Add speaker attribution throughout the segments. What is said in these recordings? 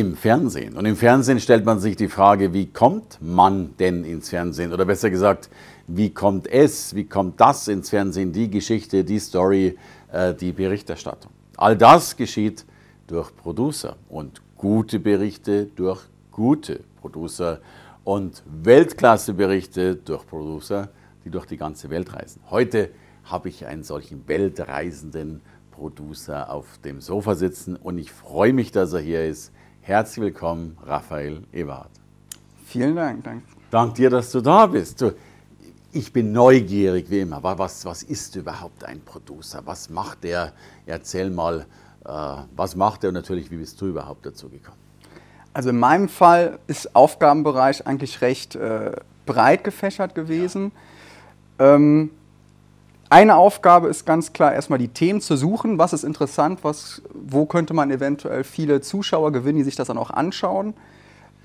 Speaker 1: im Fernsehen. Und im Fernsehen stellt man sich die Frage, wie kommt man denn ins Fernsehen? Oder besser gesagt, wie kommt es, wie kommt das ins Fernsehen, die Geschichte, die Story, äh, die Berichterstattung? All das geschieht durch Producer und gute Berichte durch gute Producer und Weltklasse-Berichte durch Producer, die durch die ganze Welt reisen. Heute habe ich einen solchen weltreisenden Producer auf dem Sofa sitzen und ich freue mich, dass er hier ist. Herzlich willkommen, Raphael Ewart.
Speaker 2: Vielen Dank, danke.
Speaker 1: Dank dir, dass du da bist. Du, ich bin neugierig wie immer. Was, was ist überhaupt ein Producer? Was macht der? Erzähl mal, äh, was macht er und natürlich, wie bist du überhaupt dazu gekommen?
Speaker 2: Also in meinem Fall ist Aufgabenbereich eigentlich recht äh, breit gefächert gewesen. Ja. Ähm, eine Aufgabe ist ganz klar, erstmal die Themen zu suchen. Was ist interessant? Was, wo könnte man eventuell viele Zuschauer gewinnen, die sich das dann auch anschauen?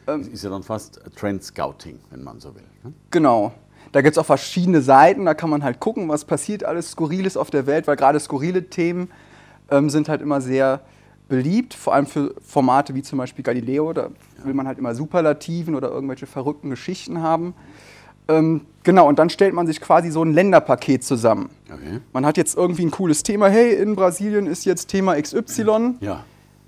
Speaker 1: Das ist ja dann fast Trend Scouting, wenn man so will. Ne?
Speaker 2: Genau. Da gibt es auch verschiedene Seiten, da kann man halt gucken, was passiert alles Skurriles auf der Welt, weil gerade skurrile Themen ähm, sind halt immer sehr beliebt, vor allem für Formate wie zum Beispiel Galileo. Da ja. will man halt immer Superlativen oder irgendwelche verrückten Geschichten haben. Ähm, genau, und dann stellt man sich quasi so ein Länderpaket zusammen. Okay. Man hat jetzt irgendwie ein cooles Thema. Hey, in Brasilien ist jetzt Thema XY. Ja.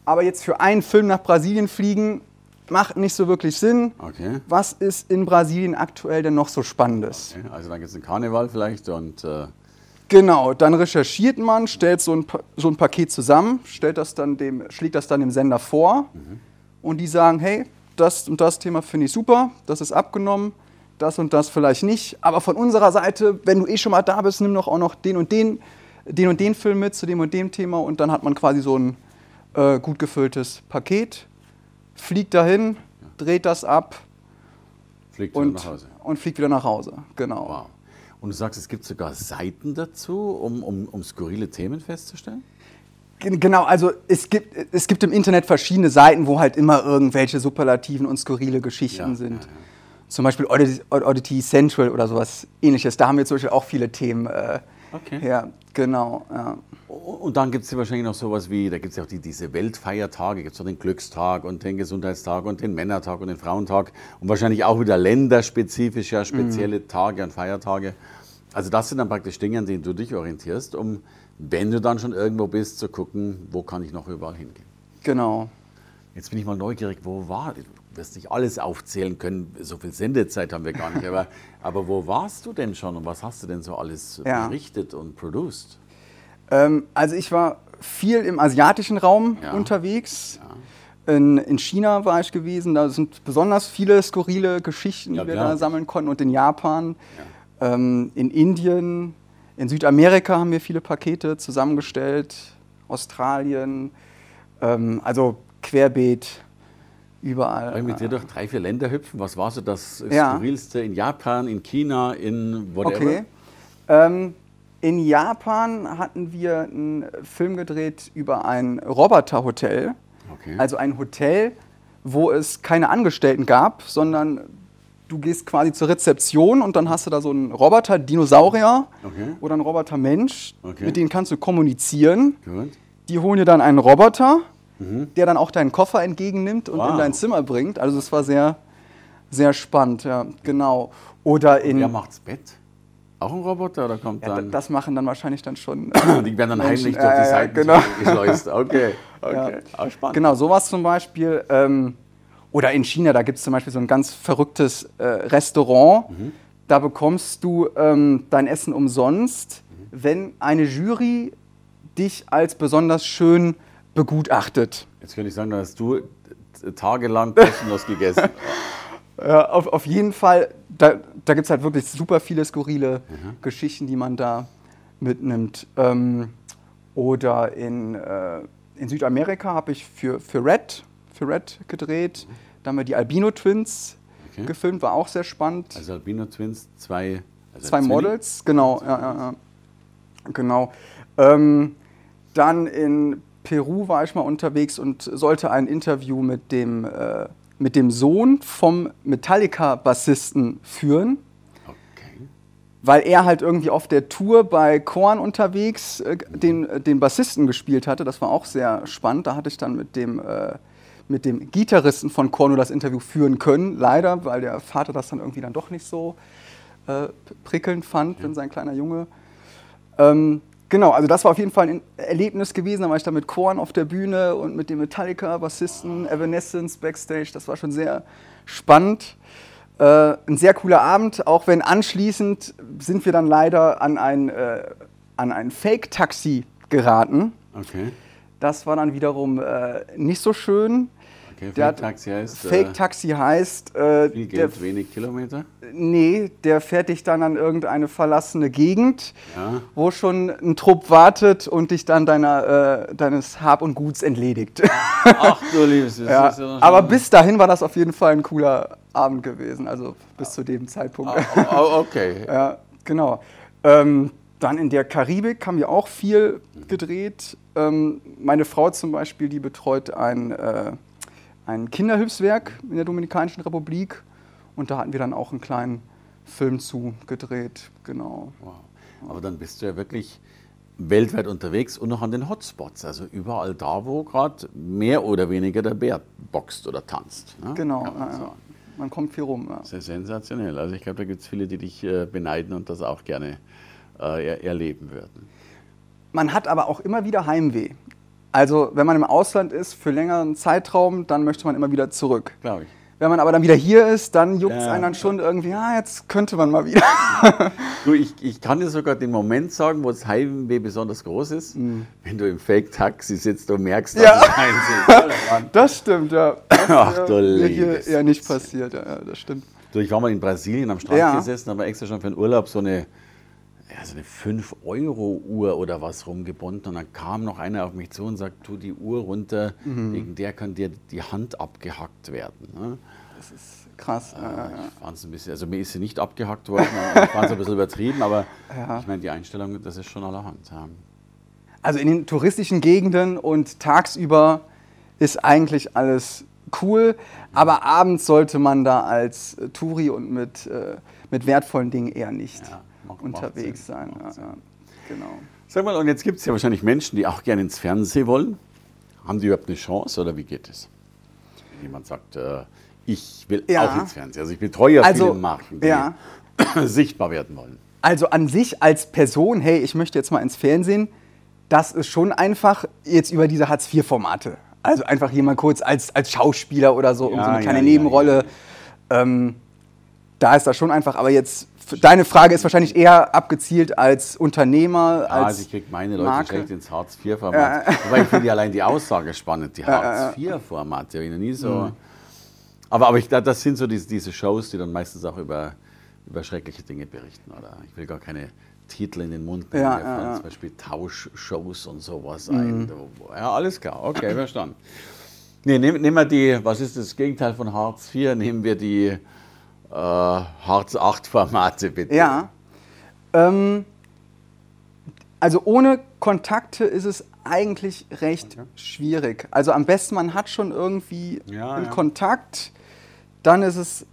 Speaker 2: Aber jetzt für einen Film nach Brasilien fliegen, macht nicht so wirklich Sinn. Okay. Was ist in Brasilien aktuell denn noch so Spannendes?
Speaker 1: Okay. Also dann gibt es einen Karneval vielleicht und... Äh
Speaker 2: Genau, dann recherchiert man, stellt so ein, so ein Paket zusammen, stellt das dann dem, schlägt das dann dem Sender vor mhm. und die sagen, hey, das und das Thema finde ich super, das ist abgenommen, das und das vielleicht nicht. Aber von unserer Seite, wenn du eh schon mal da bist, nimm doch auch noch den und den, den und den Film mit zu dem und dem Thema und dann hat man quasi so ein äh, gut gefülltes Paket, fliegt dahin, dreht das ab
Speaker 1: fliegt und, nach Hause.
Speaker 2: und fliegt wieder nach Hause. Genau.
Speaker 1: Wow. Und du sagst, es gibt sogar Seiten dazu, um, um, um skurrile Themen festzustellen?
Speaker 2: Genau, also es gibt, es gibt im Internet verschiedene Seiten, wo halt immer irgendwelche superlativen und skurrile Geschichten ja, sind. Ja, ja zum Beispiel Oddity, Central oder sowas ähnliches. Da haben wir zum Beispiel auch viele Themen. Äh, okay. Ja, genau. Ja.
Speaker 1: Und dann gibt es ja wahrscheinlich noch sowas wie, da gibt es ja auch die, diese Weltfeiertage, gibt es den Glückstag und den Gesundheitstag und den Männertag und den Frauentag und wahrscheinlich auch wieder länderspezifische, spezielle mhm. Tage und Feiertage. Also das sind dann praktisch Dinge, an denen du dich orientierst, um, wenn du dann schon irgendwo bist, zu gucken, wo kann ich noch überall hingehen.
Speaker 2: Genau.
Speaker 1: Jetzt bin ich mal neugierig, wo war, wirst nicht alles aufzählen können, so viel Sendezeit haben wir gar nicht, aber, aber wo warst du denn schon und was hast du denn so alles ja. berichtet und produced?
Speaker 2: Ähm, also ich war viel im asiatischen Raum ja. unterwegs. Ja. In, in, China war ich gewesen, da sind besonders viele skurrile Geschichten, die wir da sammeln konnten und in Japan, ähm, in Indien, in Südamerika haben wir viele Pakete zusammengestellt, Australien, ähm, also querbeet überall.
Speaker 1: Weil mit dir durch drei, vier Länder hüpfen. Was war so das ja. Skurrilste in Japan, in China, in whatever? Okay.
Speaker 2: Ähm, in Japan hatten wir einen Film gedreht über ein Roboterhotel. Okay. Also ein Hotel, wo es keine Angestellten gab, sondern du gehst quasi zur Rezeption und dann hast du da so einen Roboter-Dinosaurier okay. oder einen Roboter-Mensch, okay. mit denen kannst du kommunizieren. Gut. Die holen dir dann einen Roboter mhm. der dann auch deinen Koffer entgegennimmt und wow. in dein Zimmer bringt. Also das war sehr, sehr spannend, ja, genau. Oder in.
Speaker 1: Wer macht's Bett? Auch ein Roboter oder kommt ja, dann?
Speaker 2: Das machen dann wahrscheinlich dann schon.
Speaker 1: die werden dann heimlich durch die Seiten genau. geschleust. Okay, okay.
Speaker 2: Auch spannend. Genau, sowas zum Beispiel. Ähm, oder in China, da gibt es zum Beispiel so ein ganz verrücktes äh, Restaurant. Mhm. Da bekommst du ähm, dein Essen umsonst, mhm. wenn eine Jury dich als besonders schön begutachtet.
Speaker 1: Jetzt könnte ich sagen, da hast du tagelang kostenlos gegessen.
Speaker 2: ja, auf, auf jeden Fall, da, da gibt es halt wirklich super viele skurrile mhm. Geschichten, die man da mitnimmt. Ähm, oder in, äh, in Südamerika habe ich für, für, Red, für Red gedreht. Mhm. Da haben wir die Albino Twins okay. gefilmt, war auch sehr spannend.
Speaker 1: Also Albino Twins, zwei, also
Speaker 2: zwei Models, genau, ja, ja, ja. genau. Ähm, dann in Peru war ich mal unterwegs und sollte ein Interview mit dem, äh, mit dem Sohn vom Metallica-Bassisten führen. Okay. Weil er halt irgendwie auf der Tour bei Korn unterwegs äh, den, äh, den Bassisten gespielt hatte. Das war auch sehr spannend. Da hatte ich dann mit dem, äh, mit dem Gitarristen von Korn nur das Interview führen können. Leider, weil der Vater das dann irgendwie dann doch nicht so äh, prickelnd fand, ja. wenn sein kleiner Junge. Ähm, Genau, also das war auf jeden Fall ein Erlebnis gewesen. Da war ich da mit Korn auf der Bühne und mit dem Metallica-Bassisten Evanescence backstage. Das war schon sehr spannend. Äh, ein sehr cooler Abend, auch wenn anschließend sind wir dann leider an ein, äh, an ein Fake-Taxi geraten. Okay. Das war dann wiederum äh, nicht so schön.
Speaker 1: Okay, Fake Taxi heißt.
Speaker 2: Äh, Fake Taxi heißt. Äh,
Speaker 1: viel Geld, der, wenig Kilometer?
Speaker 2: Nee, der fährt dich dann an irgendeine verlassene Gegend, ja. wo schon ein Trupp wartet und dich dann deiner, äh, deines Hab und Guts entledigt.
Speaker 1: Ach du liebes,
Speaker 2: ja. ja Aber bis dahin war das auf jeden Fall ein cooler Abend gewesen, also bis zu dem Zeitpunkt.
Speaker 1: Oh, okay.
Speaker 2: ja, genau. Ähm, dann in der Karibik haben wir auch viel gedreht. Ähm, meine Frau zum Beispiel, die betreut ein äh, ein Kinderhilfswerk in der Dominikanischen Republik und da hatten wir dann auch einen kleinen Film zu gedreht, genau.
Speaker 1: Wow. Aber dann bist du ja wirklich weltweit unterwegs und noch an den Hotspots, also überall da, wo gerade mehr oder weniger der Bär boxt oder tanzt.
Speaker 2: Ne? Genau, man, ja, man, kommt viel rum. Ja.
Speaker 1: Sehr sensationell. Also ich glaube, da gibt es viele, die dich äh, beneiden und das auch gerne äh, erleben würden.
Speaker 2: Man hat aber auch immer wieder Heimweh. Also, wenn man im Ausland ist für längeren Zeitraum, dann möchte man immer wieder zurück.
Speaker 1: Glaube ich.
Speaker 2: Wenn man aber dann wieder hier ist, dann juckt es ja. einen dann schon irgendwie, ja, jetzt könnte man mal wieder.
Speaker 1: du, ich, ich kann dir sogar den Moment sagen, wo das Heimweh besonders groß ist, mhm. wenn du im Fake-Taxi sitzt und merkst, dass
Speaker 2: ja. es das stimmt, ja. Das
Speaker 1: Ach du
Speaker 2: mir hier eher nicht passiert, ja, das stimmt.
Speaker 1: Du, ich war mal in Brasilien am Strand ja. gesessen, aber extra schon für den Urlaub so eine ja, so eine 5-Euro-Uhr oder was rumgebunden. Und dann kam noch einer auf mich zu und sagt, tu die Uhr runter, mhm. wegen der kann dir die Hand abgehackt werden. Ne?
Speaker 2: Das ist krass. Äh, ja,
Speaker 1: ein bisschen, also mir ist sie nicht abgehackt worden, ich fand es ein bisschen übertrieben, aber ja. ich meine, die Einstellung, das ist schon allerhand. Ja.
Speaker 2: Also in den touristischen Gegenden und tagsüber ist eigentlich alles cool, aber abends sollte man da als Touri und mit, äh, mit wertvollen Dingen eher nicht. Ja unterwegs sein. Ja, ja, genau.
Speaker 1: Sag mal, und jetzt gibt es ja wahrscheinlich Menschen, die auch gerne ins Fernsehen wollen. Haben die überhaupt eine Chance oder wie geht es? Wenn jemand sagt, äh, ich will ja. auch ins Fernsehen. Also ich betreue ja also, viele Marken, die ja. sichtbar werden wollen.
Speaker 2: Also an sich als Person, hey, ich möchte jetzt mal ins Fernsehen, das ist schon einfach jetzt über diese Hartz-IV-Formate. Also einfach hier mal kurz als, als Schauspieler oder so, ja, um so eine kleine Nebenrolle. Ähm, da ist das schon einfach, aber jetzt deine Frage ist wahrscheinlich eher abgezielt als Unternehmer. Ja, als
Speaker 1: also ich kriege meine Leute Marke. schlecht ins Hartz-IV-Format. Ja. Wobei ich finde allein die Aussage spannend, die Hartz-IV-Formate. Ich nie so. Mhm. Aber, aber ich, das sind so diese, diese Shows, die dann meistens auch über, über schreckliche Dinge berichten. Oder ich will gar keine Titel in den Mund nehmen, ja, ja, ja. zum Beispiel Tauschshows und sowas mhm. ein. Ja, alles klar, okay, verstanden. Nee, nehmen, nehmen wir die, was ist das Gegenteil von Hartz IV? Nehmen wir die äh, Hartz 8 Formate bitte.
Speaker 2: Ja. Ähm, also ohne Kontakte ist es eigentlich recht okay. schwierig. Also am besten man hat schon irgendwie ja, einen ja. Kontakt, dann ist es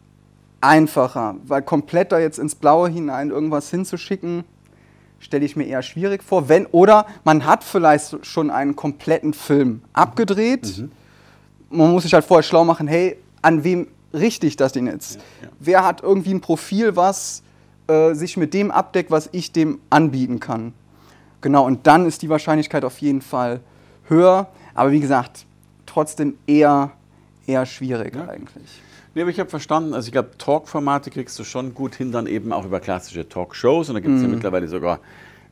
Speaker 2: einfacher, weil komplett da jetzt ins Blaue hinein irgendwas hinzuschicken, stelle ich mir eher schwierig vor. Wenn, oder man hat vielleicht schon einen kompletten Film abgedreht. Mhm. Man muss sich halt vorher schlau machen, hey, an wem richte ich das denn jetzt? Ja, ja. Wer hat irgendwie ein Profil, was äh, sich mit dem abdeckt, was ich dem anbieten kann? Genau, und dann ist die Wahrscheinlichkeit auf jeden Fall höher. Aber wie gesagt, trotzdem eher, eher schwierig ja. eigentlich.
Speaker 1: Nee, aber ich habe verstanden, also ich glaube, Talk-Formate kriegst du schon gut hin, dann eben auch über klassische Talkshows. Und da gibt es mm. ja mhm. mittlerweile sogar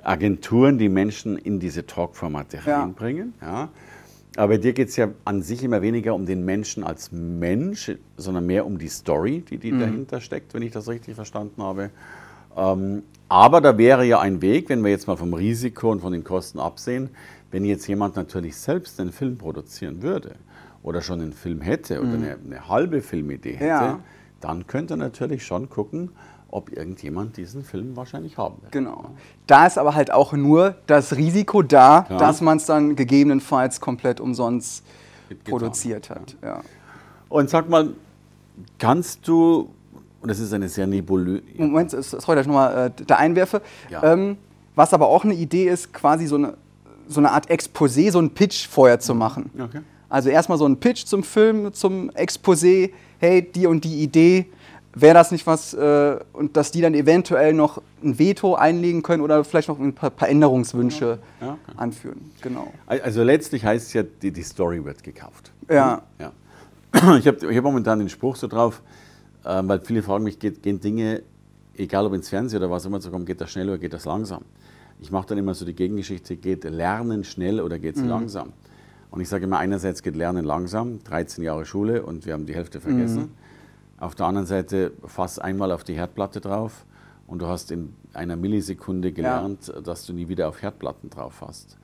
Speaker 1: Agenturen, die Menschen in diese Talk-Formate reinbringen. Ja. Aber bei dir geht es ja an sich immer weniger um den Menschen als Mensch, sondern mehr um die Story, die, die mhm. dahinter steckt, wenn ich das richtig verstanden habe. Ähm, aber da wäre ja ein Weg, wenn wir jetzt mal vom Risiko und von den Kosten absehen, wenn jetzt jemand natürlich selbst einen Film produzieren würde oder schon einen Film hätte oder mhm. eine, eine, halbe Filmidee hätte, ja. dann könnt ihr natürlich schon gucken, ob irgendjemand diesen Film wahrscheinlich haben will.
Speaker 2: Genau. Da ist aber halt auch nur das Risiko da,
Speaker 1: Ja.
Speaker 2: dass man es dann gegebenenfalls komplett umsonst
Speaker 1: gibt's
Speaker 2: produziert hat. Ja.
Speaker 1: Und sag mal, kannst du, und das ist eine sehr nebulöse,
Speaker 2: Moment, es- sorry, dass ich nochmal äh, da einwerfe. Ähm, was aber auch eine Idee ist, quasi so eine, so eine Art Exposé, so ein Pitch vorher zu machen.
Speaker 1: Okay.
Speaker 2: Also erstmal so ein Pitch zum Film, zum Exposé, hey, die und die Idee, wäre das nicht was, äh, und dass die dann eventuell noch ein Veto einlegen können oder vielleicht noch ein paar, paar Änderungswünsche
Speaker 1: Ja, okay.
Speaker 2: anführen. Genau.
Speaker 1: Also letztlich heißt es ja, die, die Story wird gekauft.
Speaker 2: Ja.
Speaker 1: ja. Ich habe hab momentan den Spruch so drauf, äh, weil viele fragen mich, geht, gehen Dinge, egal ob ins Fernsehen oder was immer zu kommen, geht das schnell oder geht das langsam? Ich mache dann immer so die Gegengeschichte, geht Lernen schnell oder geht es langsam? Und ich sage immer, einerseits geht Lernen langsam, 13 Jahre Schule und wir haben die Hälfte vergessen. Auf der anderen Seite, fass einmal auf die Herdplatte drauf und du hast in einer Millisekunde gelernt, dass du nie wieder auf Herdplatten drauf hast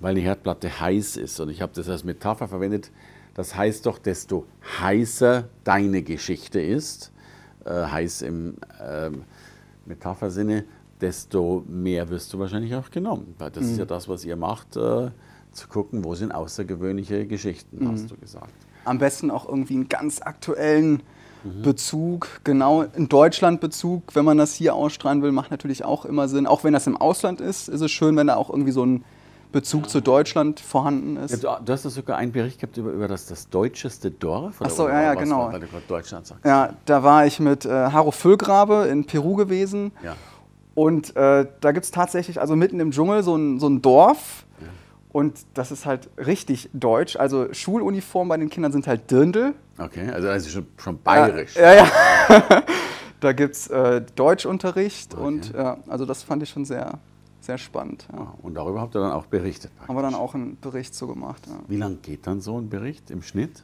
Speaker 1: weil eine Herdplatte heiß ist. Und ich habe das als Metapher verwendet. Das heißt doch, desto heißer deine Geschichte ist, äh, heiß im ähm, Metaphersinne, desto mehr wirst du wahrscheinlich auch genommen. Weil das ist ja das, was ihr macht, äh, zu gucken, wo sind außergewöhnliche Geschichten, hast du gesagt.
Speaker 2: Am besten auch irgendwie einen ganz aktuellen Bezug, genau in Deutschland Bezug, wenn man das hier ausstrahlen will, macht natürlich auch immer Sinn. Auch wenn das im Ausland ist, ist es schön, wenn da auch irgendwie so ein Bezug zu Deutschland vorhanden ist.
Speaker 1: Ja, du, hast doch sogar einen Bericht gehabt über, über das, das deutscheste Dorf?
Speaker 2: Ach so, ja, ja, genau.
Speaker 1: Deutschland sagst.
Speaker 2: Ja, da war ich mit äh, Haro Füllgrabe in Peru gewesen.
Speaker 1: Ja.
Speaker 2: Und äh, da gibt es tatsächlich, also mitten im Dschungel, so ein, so ein Dorf. Und das ist halt richtig deutsch. Also Schuluniform bei den Kindern sind halt Dirndl.
Speaker 1: Okay, also das ist schon, schon bayerisch.
Speaker 2: Ja, ja. da gibt es äh, Deutschunterricht und ja, also das fand ich schon sehr, sehr spannend. Ja.
Speaker 1: Ah, Und darüber habt ihr dann auch berichtet.
Speaker 2: Haben wir dann auch einen Bericht so gemacht. Ja.
Speaker 1: Wie lang geht dann so ein Bericht im Schnitt?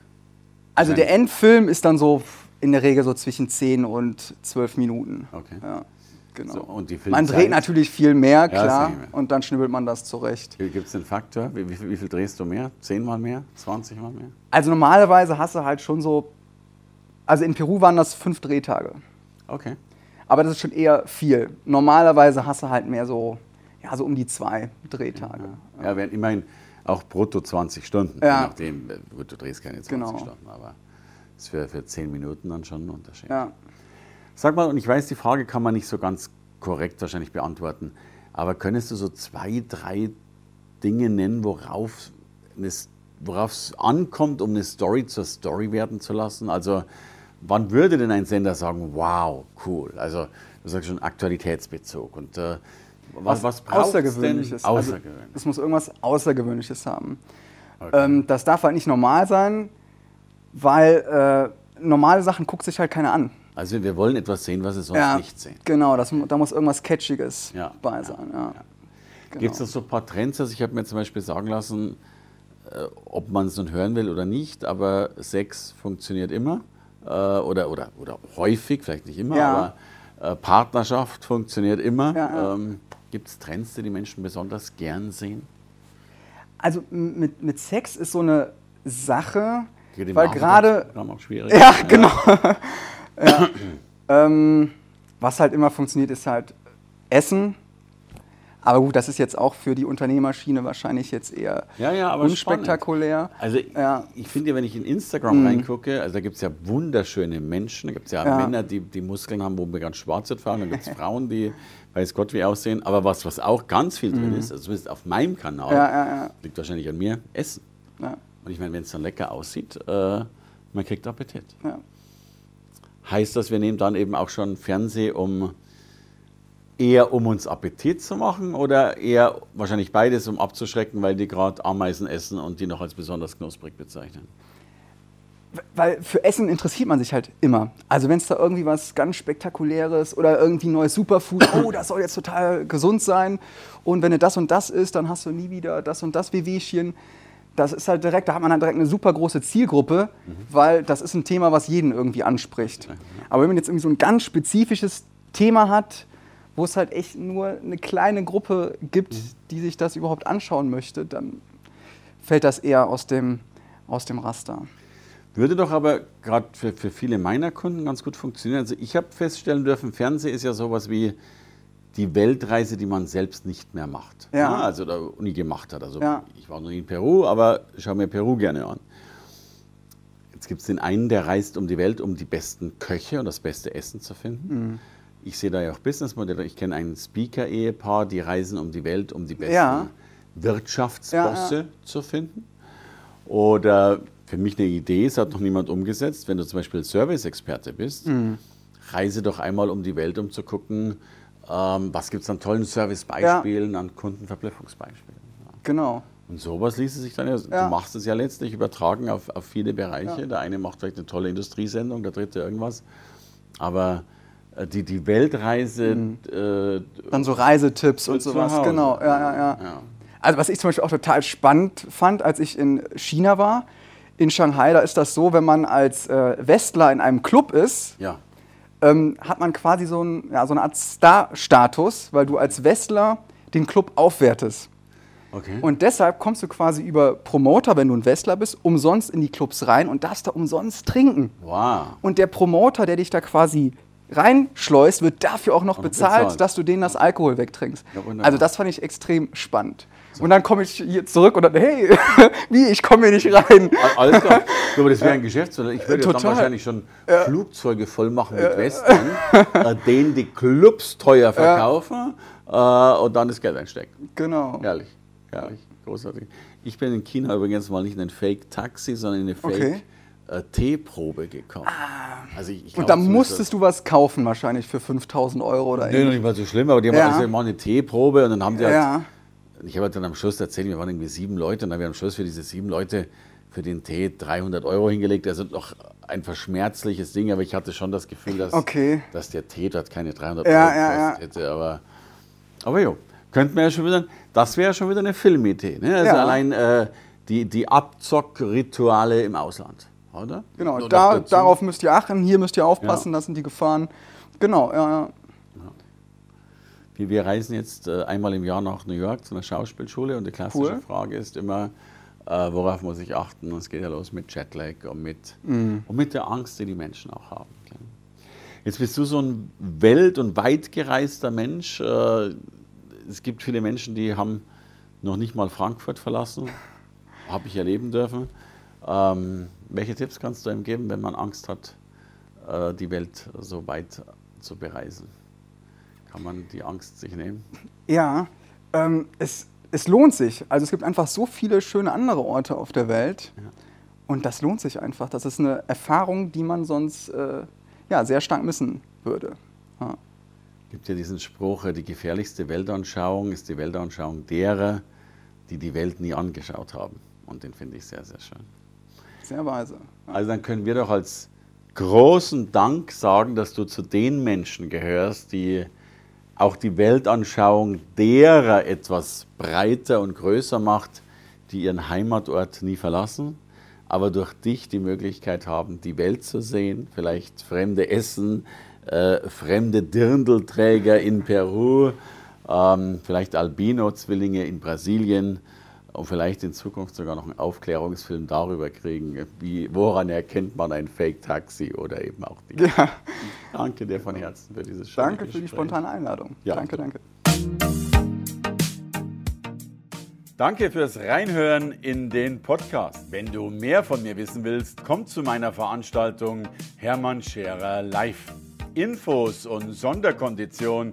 Speaker 2: Also der Endfilm ist dann so in der Regel so zwischen 10 und 12 Minuten.
Speaker 1: Okay.
Speaker 2: Ja, genau.
Speaker 1: So, und die
Speaker 2: man dreht natürlich viel mehr,
Speaker 1: Ja,
Speaker 2: klar,
Speaker 1: sicher.
Speaker 2: und dann schnibbelt man das zurecht.
Speaker 1: Gibt es den Faktor? Wie, wie, viel, wie viel drehst du mehr? Zehnmal mehr? 20 Mal mehr?
Speaker 2: Also normalerweise hast du halt schon so, also in Peru waren das fünf Drehtage.
Speaker 1: Okay.
Speaker 2: Aber das ist schon eher viel. Normalerweise hast du halt mehr so, ja, so um die zwei Drehtage.
Speaker 1: Ja, werden immerhin auch brutto 20 Stunden.
Speaker 2: Ja.
Speaker 1: Je nachdem, äh, gut, du drehst keine 20
Speaker 2: Genau.
Speaker 1: Stunden, aber das ist für, für 10 Minuten dann schon ein Unterschied.
Speaker 2: Ja.
Speaker 1: Sag mal, und ich weiß, die Frage kann man nicht so ganz korrekt wahrscheinlich beantworten, aber könntest du so zwei, drei Dinge nennen, worauf es ankommt, um eine Story zur Story werden zu lassen? Also, wann würde denn ein Sender sagen, wow, cool? Also, du sagst schon Aktualitätsbezug. Und äh, was, was braucht
Speaker 2: Außergewöhnliches.
Speaker 1: Denn?
Speaker 2: Also,
Speaker 1: Außergewöhnlich.
Speaker 2: es muss irgendwas Außergewöhnliches haben.
Speaker 1: Okay.
Speaker 2: Ähm, das darf halt nicht normal sein, weil äh, normale Sachen guckt sich halt keiner an.
Speaker 1: Also, wir wollen etwas sehen, was wir sonst nicht sehen.
Speaker 2: Genau, das, da muss irgendwas Catchiges
Speaker 1: Ja,
Speaker 2: bei
Speaker 1: ja,
Speaker 2: sein. Ja. Genau.
Speaker 1: Gibt es da so ein paar Trends? Also ich habe mir zum Beispiel sagen lassen, äh, ob man es nun hören will oder nicht, aber Sex funktioniert immer äh, oder, oder, oder häufig, vielleicht nicht immer,
Speaker 2: Ja.
Speaker 1: aber äh, Partnerschaft funktioniert immer.
Speaker 2: Ja, ja.
Speaker 1: Ähm, Gibt es Trends, die die Menschen besonders gern sehen?
Speaker 2: Also mit, mit Sex ist so eine Sache, weil gerade
Speaker 1: Nachmittagsprogramm auch schwierig.
Speaker 2: Ja, genau. ja. ähm, was halt immer funktioniert, ist halt Essen. Aber gut, das ist jetzt auch für die Unternehmerschiene wahrscheinlich jetzt eher
Speaker 1: Ja, ja, aber
Speaker 2: unspektakulär.
Speaker 1: Also
Speaker 2: Ja.
Speaker 1: ich finde, wenn ich in Instagram reingucke, also da gibt es ja wunderschöne Menschen, da gibt es ja,
Speaker 2: Ja.
Speaker 1: Männer, die, die Muskeln haben, wo wir ganz schwarz wird fahren, dann gibt es Frauen, die weiß Gott wie aussehen, aber was, was auch ganz viel drin ist, also zumindest auf meinem Kanal,
Speaker 2: Ja, ja, ja.
Speaker 1: liegt wahrscheinlich an mir, Essen.
Speaker 2: Ja,
Speaker 1: Und ich meine, wenn es dann lecker aussieht, äh, man kriegt Appetit. Heißt das, wir nehmen dann eben auch schon Fernseh, um eher um uns Appetit zu machen oder eher wahrscheinlich beides, um abzuschrecken, weil die gerade Ameisen essen und die noch als besonders knusprig bezeichnen?
Speaker 2: Weil für Essen interessiert man sich halt immer. Also wenn es da irgendwie was ganz Spektakuläres oder irgendwie neues Superfood, oh, das soll jetzt total gesund sein. Und wenn du das und das isst, dann hast du nie wieder das und das Wehwehchen. Das ist halt direkt, da hat man halt direkt eine super große Zielgruppe, weil das ist ein Thema, was jeden irgendwie anspricht. Aber wenn man jetzt irgendwie so ein ganz spezifisches Thema hat, wo es halt echt nur eine kleine Gruppe gibt, die sich das überhaupt anschauen möchte, dann fällt das eher aus dem, aus dem Raster.
Speaker 1: Würde doch aber gerade für, für viele meiner Kunden ganz gut funktionieren. Also ich habe feststellen dürfen, Fernsehen ist ja sowas wie die Weltreise, die man selbst nicht mehr macht.
Speaker 2: Ja.
Speaker 1: also oder nie gemacht hat. Also
Speaker 2: Ja.
Speaker 1: ich war noch nie in Peru, aber schaue mir Peru gerne an. Jetzt gibt es den einen, der reist um die Welt, um die besten Köche und das beste Essen zu finden.
Speaker 2: Mhm.
Speaker 1: Ich sehe da ja auch Businessmodelle. Ich kenne ein Speaker-Ehepaar, die reisen um die Welt, um die besten
Speaker 2: Ja.
Speaker 1: Wirtschaftsbosse
Speaker 2: Ja, ja.
Speaker 1: zu finden. Oder für mich eine Idee, es hat noch niemand umgesetzt, wenn du zum Beispiel Service-Experte bist,
Speaker 2: Mhm.
Speaker 1: reise doch einmal um die Welt, um zu gucken, ähm, was gibt es an tollen Service-Beispielen, an Kundenverblüffungsbeispielen. Ja.
Speaker 2: Genau.
Speaker 1: Und sowas ließe sich dann ja,
Speaker 2: Ja.
Speaker 1: du machst es ja letztlich übertragen auf, auf viele Bereiche. Der eine macht vielleicht eine tolle Industriesendung, der dritte irgendwas. Aber äh, die, die Weltreise, äh,
Speaker 2: Dann so Reisetipps und sowas.
Speaker 1: Hause.
Speaker 2: Genau, ja, ja, ja.
Speaker 1: Ja.
Speaker 2: Also was ich zum Beispiel auch total spannend fand, als ich in China war, in Shanghai, da ist das so, wenn man als äh, Westler in einem Club ist,
Speaker 1: ja,
Speaker 2: ähm, hat man quasi so, ein, ja, so eine Art Star-Status, weil du als Westler den Club aufwertest.
Speaker 1: okay.
Speaker 2: Und deshalb kommst du quasi über Promoter, wenn du ein Westler bist, umsonst in die Clubs rein und darfst da umsonst trinken.
Speaker 1: wow.
Speaker 2: Und der Promoter, der dich da quasi reinschleust, wird dafür auch noch bezahlt,
Speaker 1: bezahlt.
Speaker 2: dass du denen das Alkohol wegtrinkst.
Speaker 1: Ja,
Speaker 2: also das fand ich extrem spannend. Und dann komme ich hier zurück und dann, hey, wie, ich komme hier nicht rein.
Speaker 1: Al- Alles klar. So, aber das wäre ein Geschäftsmodell. Ich würde dann wahrscheinlich schon Flugzeuge voll machen mit Western, äh, denen die Clubs teuer verkaufen äh, und dann das Geld einstecken.
Speaker 2: Genau.
Speaker 1: Herrlich, herrlich, großartig. Ich bin in China übrigens mal nicht in ein Fake-Taxi, sondern in eine
Speaker 2: Okay.
Speaker 1: Fake-Teeprobe gekommen. Also ich, ich glaub
Speaker 2: Und da musstest du was kaufen, wahrscheinlich für 5000 Euro oder
Speaker 1: Nee, noch
Speaker 2: ähnlich.
Speaker 1: nicht mal so schlimm, aber die haben
Speaker 2: Ja.
Speaker 1: wir machen eine Teeprobe und dann haben die halt,
Speaker 2: Ja.
Speaker 1: Ich habe halt dann am Schluss erzählt, wir waren irgendwie sieben Leute und dann haben wir am Schluss für diese sieben Leute für den Tee 300 Euro hingelegt. Also noch ein verschmerzliches Ding, aber ich hatte schon das Gefühl, dass,
Speaker 2: Okay.
Speaker 1: dass der Tee dort keine 300
Speaker 2: Ja,
Speaker 1: Euro
Speaker 2: ja, ja.
Speaker 1: gekostet hätte. Aber, aber jo, könnten wir ja schon wieder, das wäre ja schon wieder eine Filmidee. Ne? Also
Speaker 2: Ja.
Speaker 1: allein äh, die, die Abzockrituale im Ausland, oder?
Speaker 2: Genau, da, darauf müsst ihr achten, hier müsst ihr aufpassen, das sind die Gefahren. Genau, ja, ja.
Speaker 1: Wir, reisen jetzt äh, einmal im Jahr nach New York zu einer Schauspielschule und die klassische
Speaker 2: Cool.
Speaker 1: Frage ist immer, äh, worauf muss ich achten? Und es geht ja los mit Jetlag und mit,
Speaker 2: Mhm.
Speaker 1: und mit der Angst, die die Menschen auch haben. Jetzt bist du so ein welt- und weit gereister Mensch. Äh, es gibt viele Menschen, die haben noch nicht mal Frankfurt verlassen. Habe ich erleben dürfen. Ähm, welche Tipps kannst du ihm geben, wenn man Angst hat, äh, die Welt so weit zu bereisen? Kann man die Angst sich nehmen?
Speaker 2: Ja, ähm, es, es lohnt sich. Also es gibt einfach so viele schöne andere Orte auf der Welt.
Speaker 1: Ja.
Speaker 2: Und das lohnt sich einfach. Das ist eine Erfahrung, die man sonst äh, ja, sehr stark missen würde. Ja.
Speaker 1: gibt ja diesen Spruch, äh, die gefährlichste Weltanschauung ist die Weltanschauung derer, die die Welt nie angeschaut haben. Und den finde ich sehr, sehr schön.
Speaker 2: Sehr weise. Ja.
Speaker 1: Also dann können wir doch als großen Dank sagen, dass du zu den Menschen gehörst, die auch die Weltanschauung derer etwas breiter und größer macht, die ihren Heimatort nie verlassen, aber durch dich die Möglichkeit haben, die Welt zu sehen, vielleicht fremde Essen, äh, fremde Dirndlträger in Peru, ähm, vielleicht Albino-Zwillinge in Brasilien und vielleicht in Zukunft sogar noch einen Aufklärungsfilm darüber kriegen, wie, woran erkennt man ein Fake-Taxi oder eben auch die.
Speaker 2: Ja,
Speaker 1: Danke dir von Herzen für dieses schöne
Speaker 2: danke für die spontane Einladung.
Speaker 1: Ja.
Speaker 2: Danke, danke.
Speaker 1: Danke fürs Reinhören in den Podcast. Wenn du mehr von mir wissen willst, komm zu meiner Veranstaltung Hermann Scherer Live. Infos und Sonderkonditionen